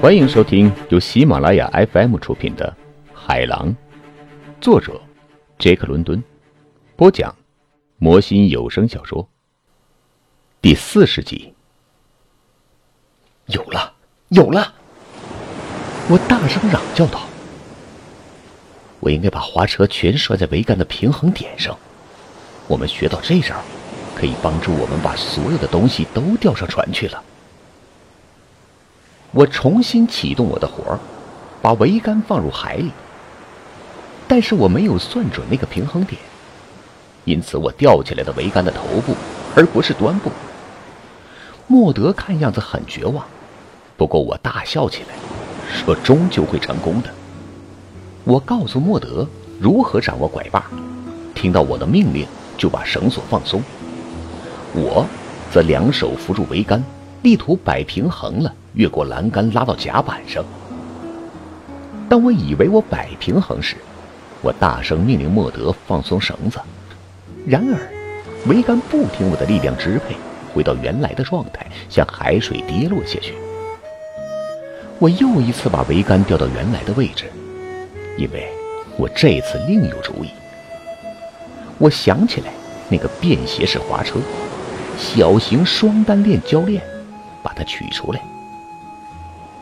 欢迎收听由喜马拉雅 FM 出品的《海狼》，作者杰克·伦敦，播讲魔心有声小说第四十集。有了，有了！我大声嚷叫道：“我应该把滑车全拴在桅杆的平衡点上。我们学到这招，可以帮助我们把所有的东西都吊上船去了。”我重新启动我的活儿，把桅杆放入海里。但是我没有算准那个平衡点，因此我吊起来的桅杆的头部，而不是端部。莫德看样子很绝望，不过我大笑起来，说终究会成功的。我告诉莫德如何掌握拐把，听到我的命令就把绳索放松。我则两手扶住桅杆，力图摆平衡了。越过栏杆拉到甲板上。当我以为我摆平衡时，我大声命令莫德放松绳子。然而，桅杆不听我的力量支配，回到原来的状态，向海水跌落下去。我又一次把桅杆调到原来的位置，因为我这次另有主意。我想起来那个便携式滑车，小型双单链铰链，把它取出来。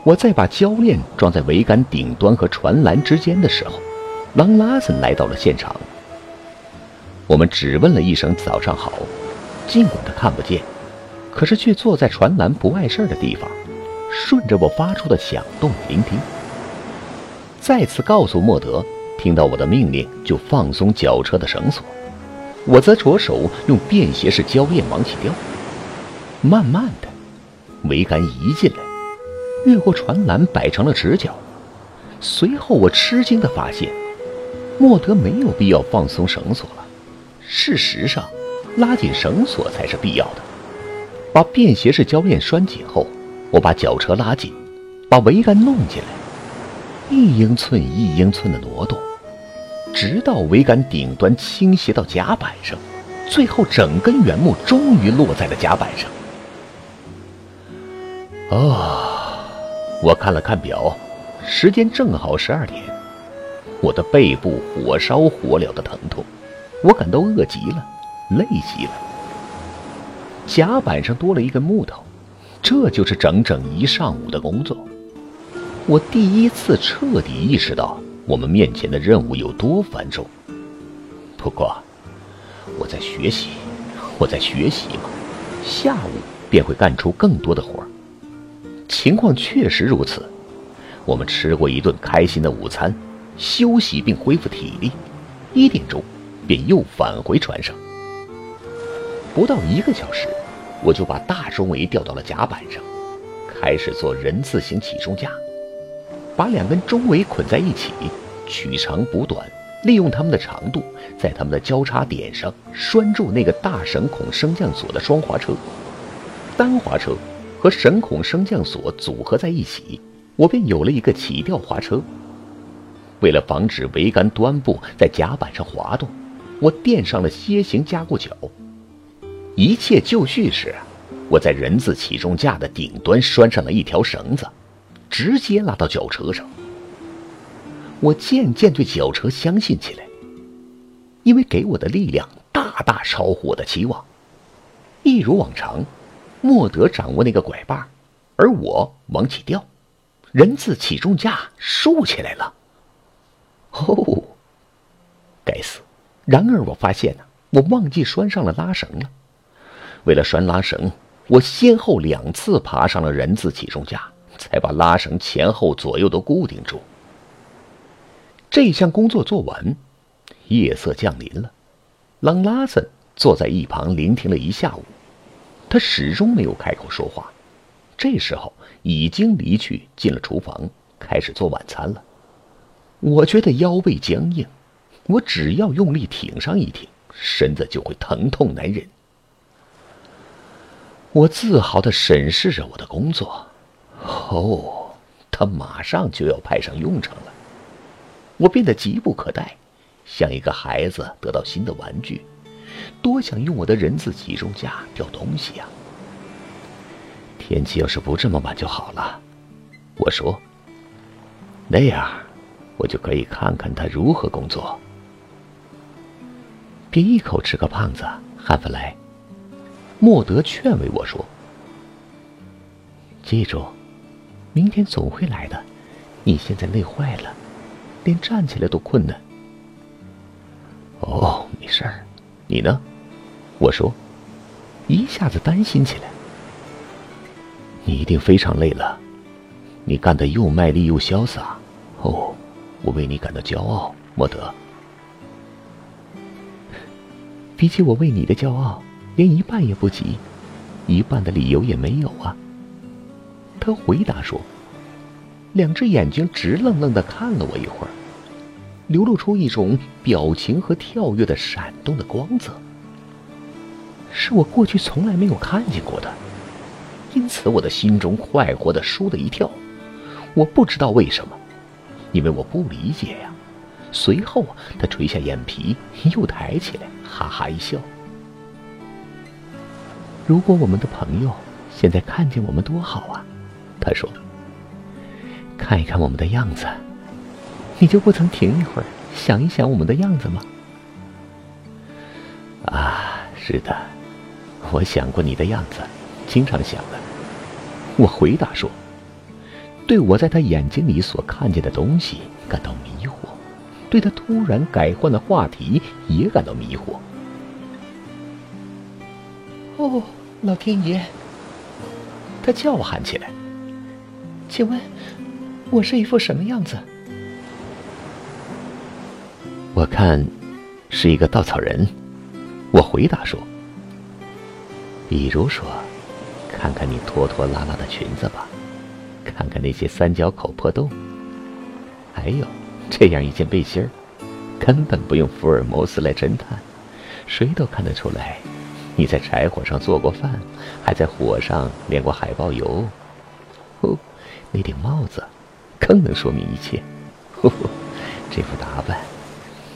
我再把胶链装在桅杆顶端和船栏之间的时候，朗拉森来到了现场。我们只问了一声“早上好”，尽管他看不见，可是却坐在船栏不碍事的地方，顺着我发出的响动聆听。再次告诉莫德，听到我的命令就放松绞车的绳索。我则着手用便携式胶链往起吊。慢慢的，桅杆移进来。越过船栏，摆成了直角。随后，我吃惊的发现，莫德没有必要放松绳索了。事实上，拉紧绳索才是必要的。把便携式铰链拴紧后，我把绞车拉紧，把桅杆弄进来，一英寸一英寸的挪动，直到桅杆顶端倾斜到甲板上，最后整根原木终于落在了甲板上。啊！我看了看表，时间正好十二点。我的背部火烧火燎的疼痛，我感到饿极了，累极了。甲板上多了一根木头，这就是整整一上午的工作。我第一次彻底意识到我们面前的任务有多繁重。不过，我在学习，我在学习嘛，下午便会干出更多的活儿。情况确实如此，我们吃过一顿开心的午餐，休息并恢复体力，一点钟便又返回船上。不到一个小时，我就把大中桅吊到了甲板上，开始做人字形起重架，把两根中桅捆在一起，取长补短，利用它们的长度，在它们的交叉点上拴住那个大绳孔升降索的双滑车，单滑车。和绳孔升降锁组合在一起，我便有了一个起吊滑车。为了防止桅杆端部在甲板上滑动，我垫上了楔形加固角。一切就绪时，我在人字起重架的顶端拴上了一条绳子，直接拉到绞车上。我渐渐对绞车相信起来，因为给我的力量大大超乎我的期望。一如往常。莫德掌握那个拐把，而我往起吊，人字起重架竖起来了。哦，该死！然而我发现呢，我忘记拴上了拉绳了。为了拴拉绳，我先后两次爬上了人字起重架，才把拉绳前后左右都固定住。这项工作做完，夜色降临了。朗拉森坐在一旁聆听了一下午。他始终没有开口说话，这时候已经离去，进了厨房，开始做晚餐了。我觉得腰背僵硬，我只要用力挺上一挺，身子就会疼痛难忍。我自豪的审视着我的工作，哦，它马上就要派上用场了。我变得急不可待，像一个孩子得到新的玩具。多想用我的人字起重架吊东西呀！天气要是不这么晚就好了。我说：“那样，我就可以看看他如何工作。”别一口吃个胖子，汉弗莱。莫德劝慰我说：“记住，明天总会来的。你现在累坏了，连站起来都困难。”哦，没事儿。你呢？我说，一下子担心起来。你一定非常累了，你干得又卖力又潇洒。哦，我为你感到骄傲，莫德。比起我为你的骄傲，连一半也不及，一半的理由也没有啊。他回答说，两只眼睛直愣愣的看了我一会儿，流露出一种表情和跳跃的闪动的光泽，是我过去从来没有看见过的，因此我的心中快活的舒了一跳。我不知道为什么，因为我不理解呀。随后，他垂下眼皮，又抬起来，哈哈一笑。如果我们的朋友现在看见我们多好啊！他说：“看一看我们的样子，你就不曾停一会儿想一想我们的样子吗？”啊，是的，我想过你的样子，经常想的。我回答说：“对我在他眼睛里所看见的东西感到迷惑。”对他突然改换的话题也感到迷惑。哦，老天爷！他叫喊起来。请问，我是一副什么样子？我看，是一个稻草人。我回答说。比如说，看看你拖拖拉拉的裙子吧，看看那些三角口破洞，还有。这样一件背心儿，根本不用福尔摩斯来侦探，谁都看得出来，你在柴火上做过饭，还在火上炼过海豹油。哦，那顶帽子，更能说明一切。呵呵，这副打扮，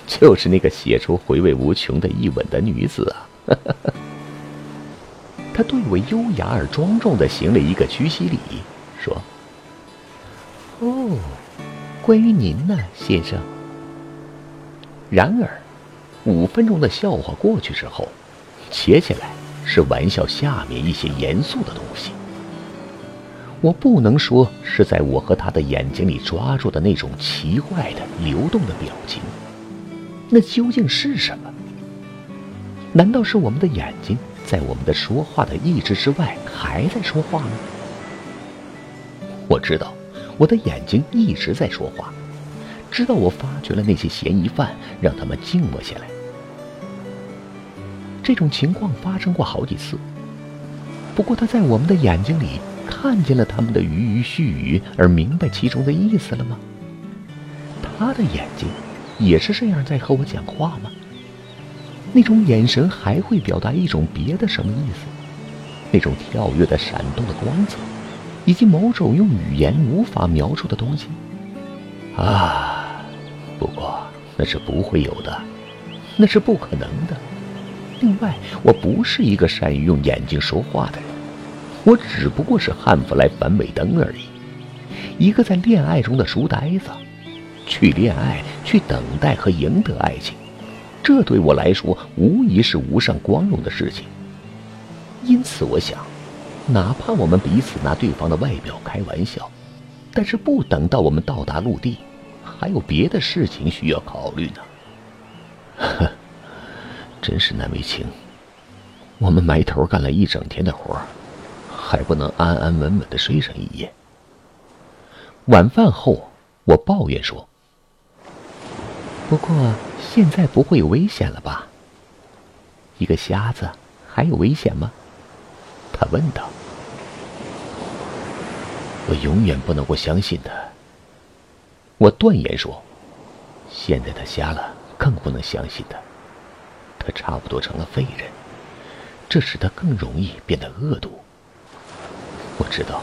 就是那个写出回味无穷的一吻的女子啊！他对我优雅而庄重的行了一个屈膝礼，说：“哦。”关于您呢，先生。然而，五分钟的笑话过去之后，接下来是玩笑下面一些严肃的东西。我不能说是在我和他的眼睛里抓住的那种奇怪的流动的表情，那究竟是什么？难道是我们的眼睛在我们的说话的意志之外还在说话吗？我知道。我的眼睛一直在说话，直到我发觉了那些嫌疑犯，让他们静默下来。这种情况发生过好几次。不过他在我们的眼睛里看见了他们的鱼鱼絮语，而明白其中的意思了吗？他的眼睛也是这样在和我讲话吗？那种眼神还会表达一种别的什么意思？那种跳跃的、闪动的光泽？以及某种用语言无法描述的东西，啊！不过那是不会有的，那是不可能的。另外，我不是一个善于用眼睛说话的人，我只不过是汉弗莱·凡韦登而已，一个在恋爱中的书呆子。去恋爱，去等待和赢得爱情，这对我来说无疑是无上光荣的事情。因此，我想。哪怕我们彼此拿对方的外表开玩笑，但是不等到我们到达陆地，还有别的事情需要考虑呢。呵，真是难为情。我们埋头干了一整天的活，还不能安安稳稳的睡上一夜。晚饭后，我抱怨说：“不过现在不会有危险了吧？一个瞎子还有危险吗？”他问道：“我永远不能够相信他。”我断言说：“现在他瞎了，更不能相信他。他差不多成了废人，这使他更容易变得恶毒。我知道，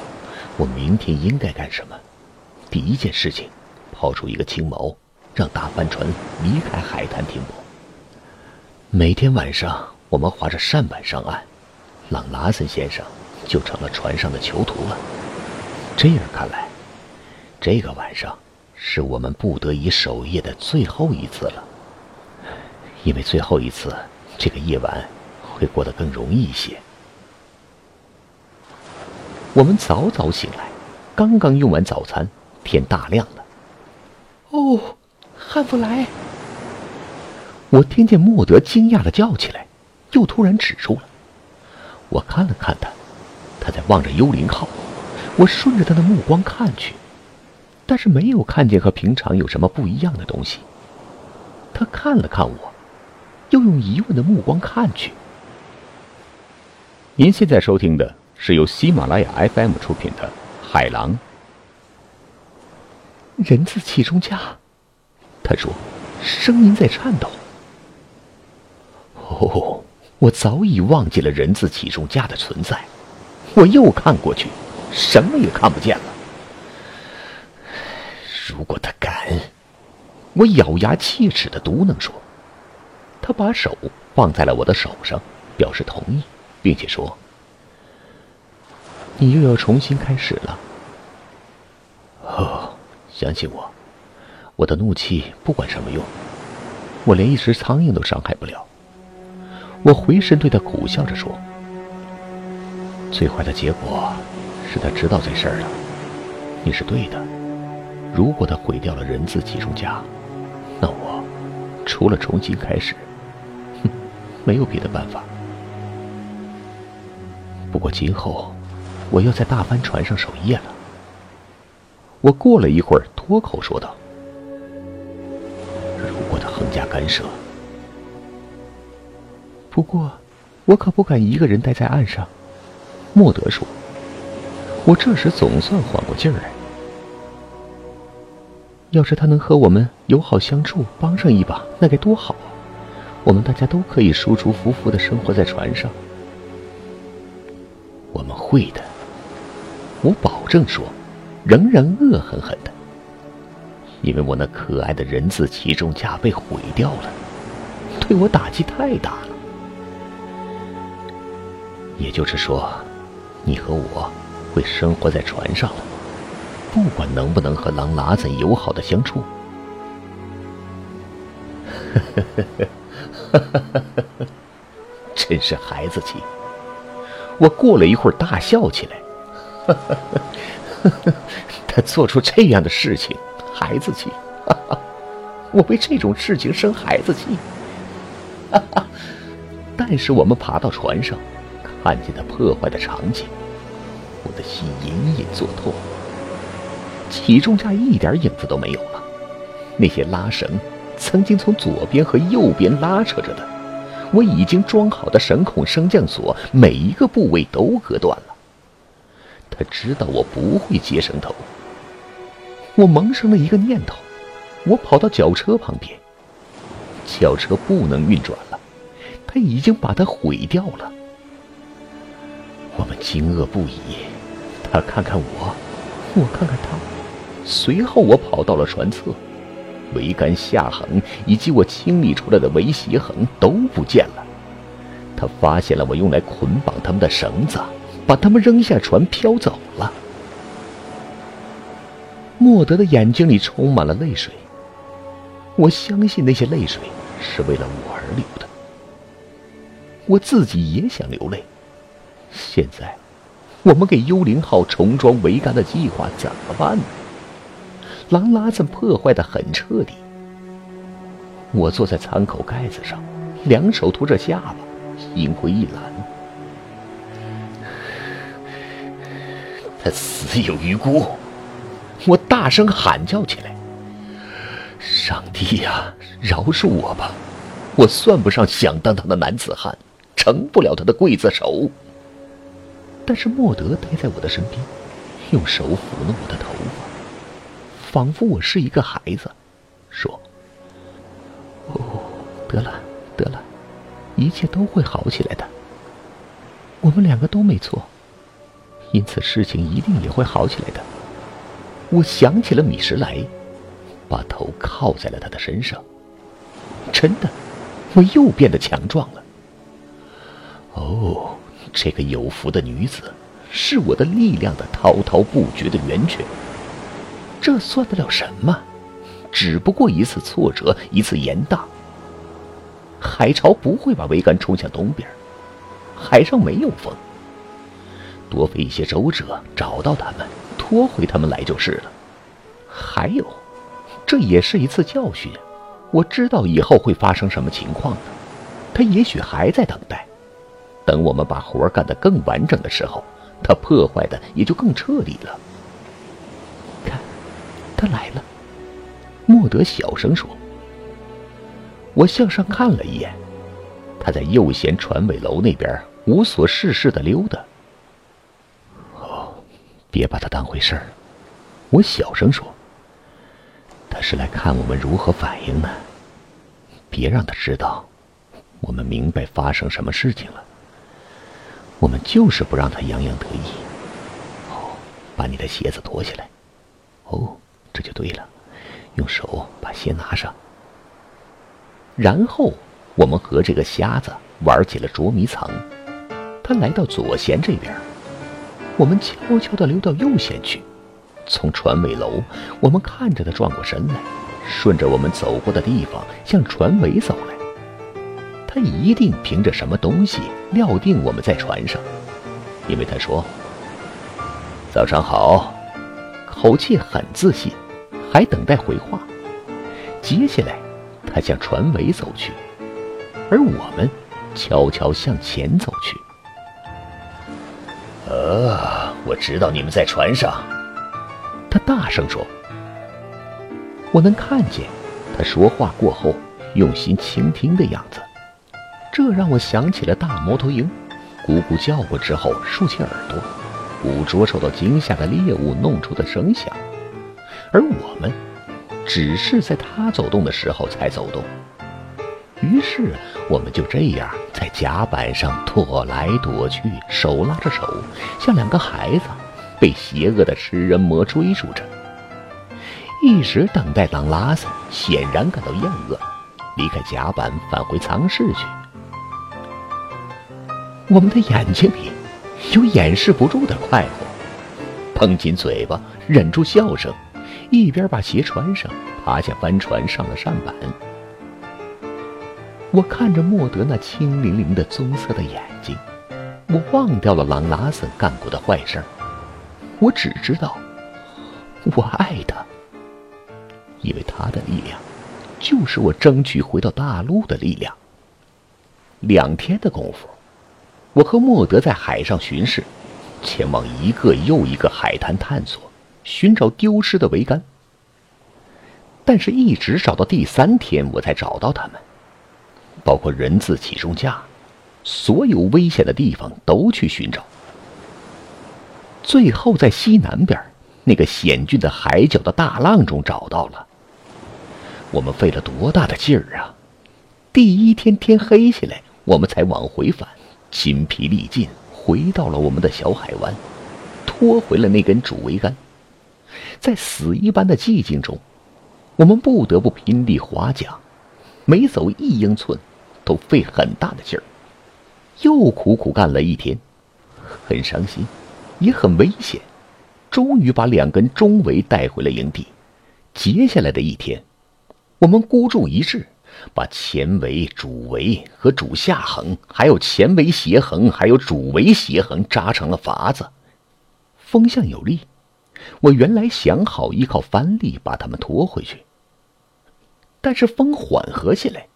我明天应该干什么。第一件事情，抛出一个青毛，让大帆船离开海滩停泊。每天晚上，我们划着扇板上岸。”朗拉森先生就成了船上的囚徒了。这样看来，这个晚上是我们不得已守夜的最后一次了，因为最后一次，这个夜晚会过得更容易一些。我们早早醒来，刚刚用完早餐，天大亮了。哦，汉弗莱！我听见莫德惊讶的叫起来，又突然止住了。我看了看他，他在望着幽灵号。我顺着他的目光看去，但是没有看见和平常有什么不一样的东西。他看了看我，又用疑问的目光看去。您现在收听的是由喜马拉雅 FM 出品的《海狼》。人字起重架，他说，声音在颤抖。哦，我早已忘记了人字起重架的存在。我又看过去，什么也看不见了。如果他敢，我咬牙切齿的嘟囔说。他把手放在了我的手上，表示同意，并且说：“你又要重新开始了。”哦。相信我，我的怒气不管什么用，我连一只苍蝇都伤害不了。我回身对他苦笑着说：“最坏的结果是他知道这事儿了。你是对的，如果他毁掉了人字集中架，那我除了重新开始，哼，没有别的办法。不过今后我要在大帆船上守夜了。”我过了一会儿，脱口说道：“横加干涉，不过我可不敢一个人待在岸上。”莫德说。我这时总算缓过劲儿来。要是他能和我们友好相处，帮上一把，那该多好啊！我们大家都可以舒舒服服的生活在船上。我们会的，我保证说。仍然恶狠狠的，因为我那可爱的人字起重架被毁掉了，对我打击太大了。也就是说，你和我会生活在船上了，不管能不能和狼拉子友好的相处。呵呵呵呵呵呵，真是孩子气！我过了一会儿大笑起来，呵呵呵。他做出这样的事情，孩子气！我为这种事情生孩子气。但是我们爬到船上，看见他破坏的场景，我的心隐隐作痛。起重架一点影子都没有了，那些拉绳曾经从左边和右边拉扯着的，我已经装好的绳孔升降锁，每一个部位都割断了。他知道我不会接绳头，我萌生了一个念头，我跑到绞车旁边，绞车不能运转了，他已经把它毁掉了。我们惊愕不已，他看看我，我看看他，随后我跑到了船侧，桅杆下横以及我清理出来的围斜横都不见了。他发现了我用来捆绑他们的绳子。把他们扔下船，飘走了。莫德的眼睛里充满了泪水。我相信那些泪水是为了我而流的。我自己也想流泪。现在，我们给幽灵号重装桅杆的计划怎么办呢？狼拉子破坏的很彻底。我坐在舱口盖子上，两手托着下巴，心灰意懒。他死有余辜！我大声喊叫起来：“上帝呀，饶恕我吧！我算不上响当当的男子汉，成不了他的刽子手。”但是莫德待在我的身边，用手抚弄我的头发，仿佛我是一个孩子，说：“哦，得了，得了，一切都会好起来的。我们两个都没错。”因此，事情一定也会好起来的。我想起了米什莱，把头靠在了他的身上。真的，我又变得强壮了。哦，这个有福的女子，是我的力量的滔滔不绝的源泉。这算得了什么？只不过一次挫折，一次严大。海潮不会把桅杆冲向东边，海上没有风。多费一些周折找到他们，拖回他们来就是了。还有，这也是一次教训。我知道以后会发生什么情况的。他也许还在等待，等我们把活干得更完整的时候，他破坏的也就更彻底了。看，他来了。莫德小声说：“我向上看了一眼，他在右舷船尾楼那边无所事事的溜达。别把他当回事儿。”我小声说：“他是来看我们如何反应的。别让他知道，我们明白发生什么事情了。我们就是不让他洋洋得意。哦，把你的鞋子脱下来。哦，这就对了。”用手把鞋拿上，然后我们和这个瞎子玩起了捉迷藏。他来到左舷这边，我们悄悄地溜到右舷去。从船尾楼，我们看着他转过身来，顺着我们走过的地方向船尾走来。他一定凭着什么东西料定我们在船上，因为他说：“早上好”，口气很自信。还等待回话。接下来，他向船尾走去，而我们悄悄向前走去。呃，我知道你们在船上。他大声说：“我能看见他说话过后用心倾听的样子。”这让我想起了大猫头鹰，咕咕叫过之后竖起耳朵，捕捉受到惊吓的猎物弄出的声响。而我们，只是在他走动的时候才走动。于是，我们就这样在甲板上躲来躲去，手拉着手，像两个孩子，被邪恶的食人魔追逐着。一直等待朗拉森显然感到厌恶，离开甲板返回舱室去。我们的眼睛里有掩饰不住的快活，绷紧嘴巴，忍住笑声。一边把鞋穿上，爬下帆船，上了扇板。我看着莫德那清灵灵的棕色的眼睛，我忘掉了朗拉森干过的坏事。我只知道，我爱他，因为他的力量，就是我争取回到大陆的力量。两天的功夫，我和莫德在海上巡视，前往一个又一个海滩探索。寻找丢失的桅杆，但是一直找到第三天，我才找到他们，包括人字起重架，所有危险的地方都去寻找。最后在西南边那个险峻的海角的大浪中找到了。我们费了多大的劲儿啊！第一天天黑下来，我们才往回返，筋疲力尽，回到了我们的小海湾，拖回了那根主桅杆。在死一般的寂静中，我们不得不拼力划桨，每走一英寸，都费很大的劲儿。又苦苦干了一天，很伤心，也很危险。终于把两根中围带回了营地。接下来的一天，我们孤注一掷，把前围、主围和主下横，还有前围斜横，还有主围斜横扎成了筏子，风向有利。我原来想好依靠帆力把他们拖回去，但是风缓和下来，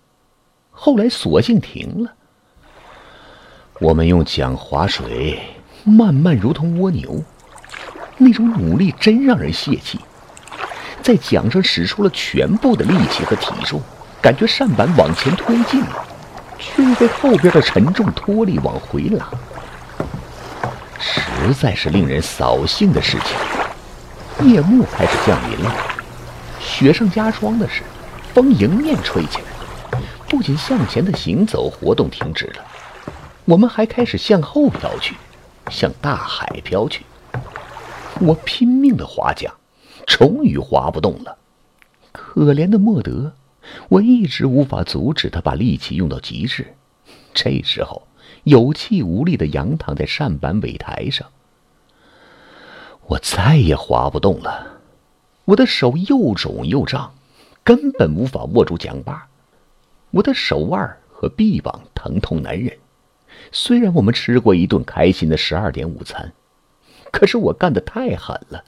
后来索性停了。我们用桨划水，慢慢如同蜗牛，那种努力真让人泄气。在桨上使出了全部的力气和体重，感觉扇板往前推进，却又被后边的沉重拖力往回拉，实在是令人扫兴的事情。夜幕开始降临了，雪上加霜的是，风迎面吹起来，仅向前的行走活动停止了，我们还开始向后飘去，向大海飘去。我拼命的划桨，终于划不动了。可怜的莫德，我一直无法阻止他把力气用到极致。这时候，有气无力的仰躺在扇板尾台上。我再也划不动了，我的手又肿又胀，根本无法握住桨把。我的手腕和臂膀疼痛难忍。虽然我们吃过一顿开心的十二点午餐，可是我干的太狠了，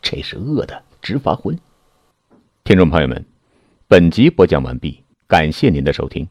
这是饿的直发昏。听众朋友们，本集播讲完毕，感谢您的收听。